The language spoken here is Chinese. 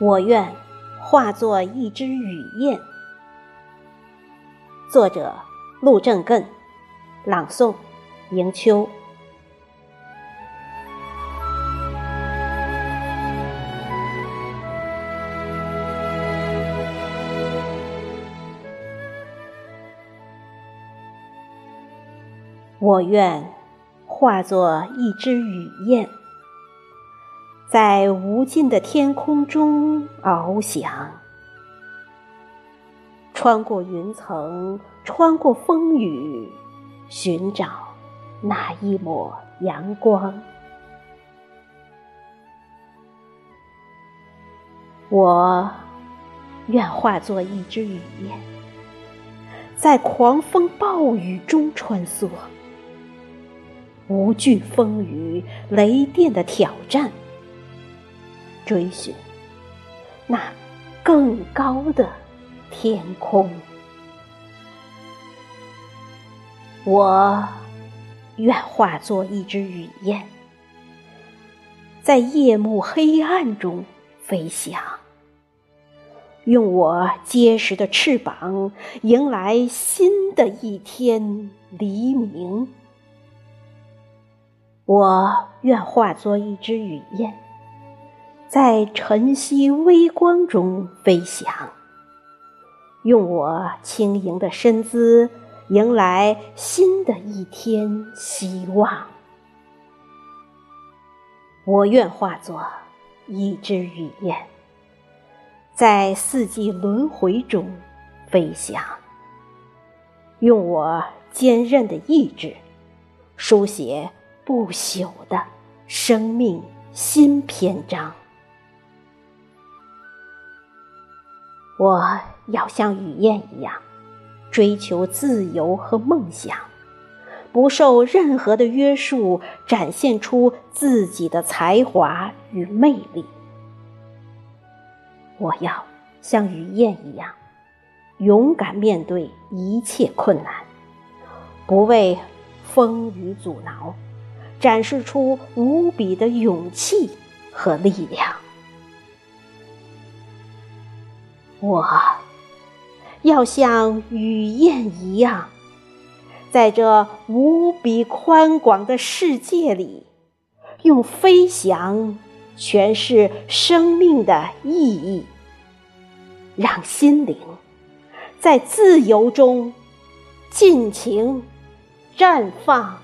我愿化作一只雨燕。作者：陆正艮，朗诵：迎秋。我愿化作一只雨燕。在无尽的天空中翱翔，穿过云层，穿过风雨，寻找那一抹阳光。我愿化作一只雨燕，在狂风暴雨中穿梭，无惧风雨雷电的挑战。追寻那更高的天空，我愿化作一只雨燕，在夜幕黑暗中飞翔，用我结实的翅膀迎来新的一天黎明。我愿化作一只雨燕。在晨曦微光中飞翔，用我轻盈的身姿迎来新的一天希望。我愿化作一只雨燕，在四季轮回中飞翔，用我坚韧的意志书写不朽的生命新篇章。我要像雨燕一样，追求自由和梦想，不受任何的约束，展现出自己的才华与魅力。我要像雨燕一样，勇敢面对一切困难，不畏风雨阻挠，展示出无比的勇气和力量。我要像雨燕一样，在这无比宽广的世界里，用飞翔诠释生命的意义，让心灵在自由中尽情绽放。